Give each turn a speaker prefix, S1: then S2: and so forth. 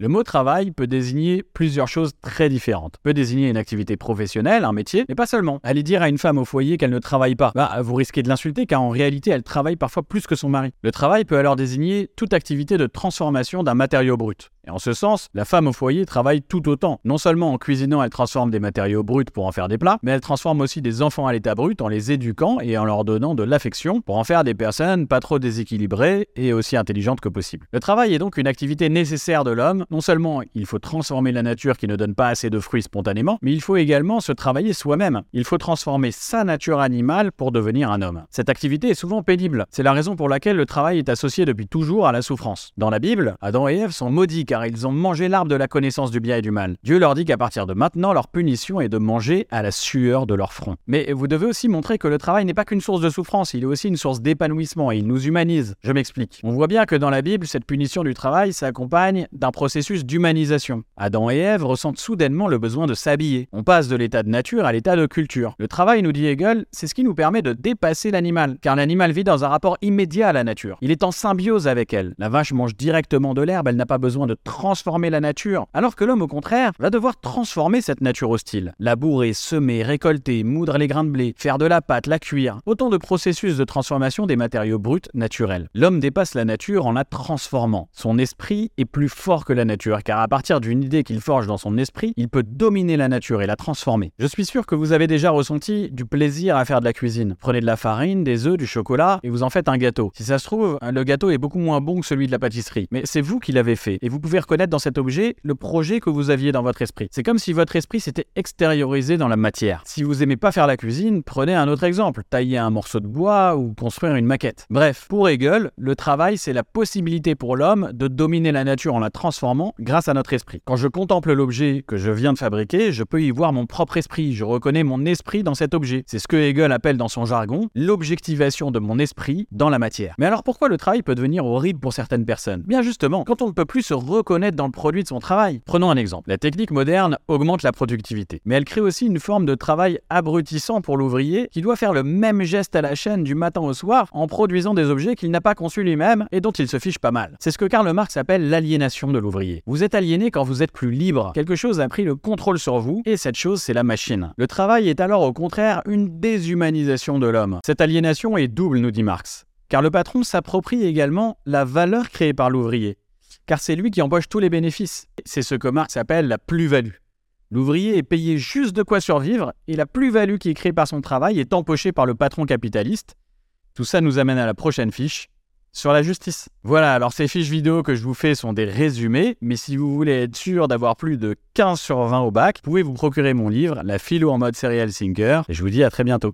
S1: Le mot travail peut désigner plusieurs choses très différentes. Peut désigner une activité professionnelle, un métier, mais pas seulement. Allez dire à une femme au foyer qu'elle ne travaille pas, bah, vous risquez de l'insulter car en réalité elle travaille parfois plus que son mari. Le travail peut alors désigner toute activité de transformation d'un matériau brut. Et en ce sens, la femme au foyer travaille tout autant. Non seulement en cuisinant, elle transforme des matériaux bruts pour en faire des plats, mais elle transforme aussi des enfants à l'état brut en les éduquant et en leur donnant de l'affection pour en faire des personnes pas trop déséquilibrées et aussi intelligentes que possible. Le travail est donc une activité nécessaire de l'homme. Non seulement il faut transformer la nature qui ne donne pas assez de fruits spontanément, mais il faut également se travailler soi-même. Il faut transformer sa nature animale pour devenir un homme. Cette activité est souvent pénible. C'est la raison pour laquelle le travail est associé depuis toujours à la souffrance. Dans la Bible, Adam et Ève sont maudits car ils ont mangé l'arbre de la connaissance du bien et du mal. Dieu leur dit qu'à partir de maintenant, leur punition est de manger à la sueur de leur front. Mais vous devez aussi montrer que le travail n'est pas qu'une source de souffrance, il est aussi une source d'épanouissement et il nous humanise. Je m'explique. On voit bien que dans la Bible, cette punition du travail s'accompagne d'un processus d'humanisation. Adam et Ève ressentent soudainement le besoin de s'habiller. On passe de l'état de nature à l'état de culture. Le travail, nous dit Hegel, c'est ce qui nous permet de dépasser l'animal, car l'animal vit dans un rapport immédiat à la nature. Il est en symbiose avec elle. La vache mange directement de l'herbe, elle n'a pas besoin de transformer la nature, alors que l'homme, au contraire, va devoir transformer cette nature hostile. Labourer, semer, récolter, moudre les grains de blé, faire de la pâte, la cuire, autant de processus de transformation des matériaux bruts naturels. L'homme dépasse la nature en la transformant. Son esprit est plus fort que la nature, car à partir d'une idée qu'il forge dans son esprit, il peut dominer la nature et la transformer. Je suis sûr que vous avez déjà ressenti du plaisir à faire de la cuisine. Prenez de la farine, des œufs, du chocolat, et vous en faites un gâteau. Si ça se trouve, le gâteau est beaucoup moins bon que celui de la pâtisserie, mais c'est vous qui l'avez fait, et vous pouvez reconnaître dans cet objet le projet que vous aviez dans votre esprit. C'est comme si votre esprit s'était extériorisé dans la matière. Si vous aimez pas faire la cuisine, prenez un autre exemple, tailler un morceau de bois ou construire une maquette. Bref, pour Hegel, le travail c'est la possibilité pour l'homme de dominer la nature en la transformant grâce à notre esprit. Quand je contemple l'objet que je viens de fabriquer, je peux y voir mon propre esprit, je reconnais mon esprit dans cet objet. C'est ce que Hegel appelle dans son jargon l'objectivation de mon esprit dans la matière. Mais alors pourquoi le travail peut devenir horrible pour certaines personnes? Bien justement, quand on ne peut plus se reconnaître dans le produit de son travail. Prenons un exemple. La technique moderne augmente la productivité, mais elle crée aussi une forme de travail abrutissant pour l'ouvrier qui doit faire le même geste à la chaîne du matin au soir en produisant des objets qu'il n'a pas conçus lui-même et dont il se fiche pas mal. C'est ce que Karl Marx appelle l'aliénation de l'ouvrier. Vous êtes aliéné quand vous êtes plus libre. Quelque chose a pris le contrôle sur vous et cette chose c'est la machine. Le travail est alors au contraire une déshumanisation de l'homme. Cette aliénation est double, nous dit Marx. Car le patron s'approprie également la valeur créée par l'ouvrier car c'est lui qui embauche tous les bénéfices. C'est ce que Marx appelle la plus-value. L'ouvrier est payé juste de quoi survivre et la plus-value qui est créée par son travail est empochée par le patron capitaliste. Tout ça nous amène à la prochaine fiche sur la justice. Voilà, alors ces fiches vidéo que je vous fais sont des résumés, mais si vous voulez être sûr d'avoir plus de 15 sur 20 au bac, vous pouvez vous procurer mon livre, La philo en mode serial thinker, et je vous dis à très bientôt.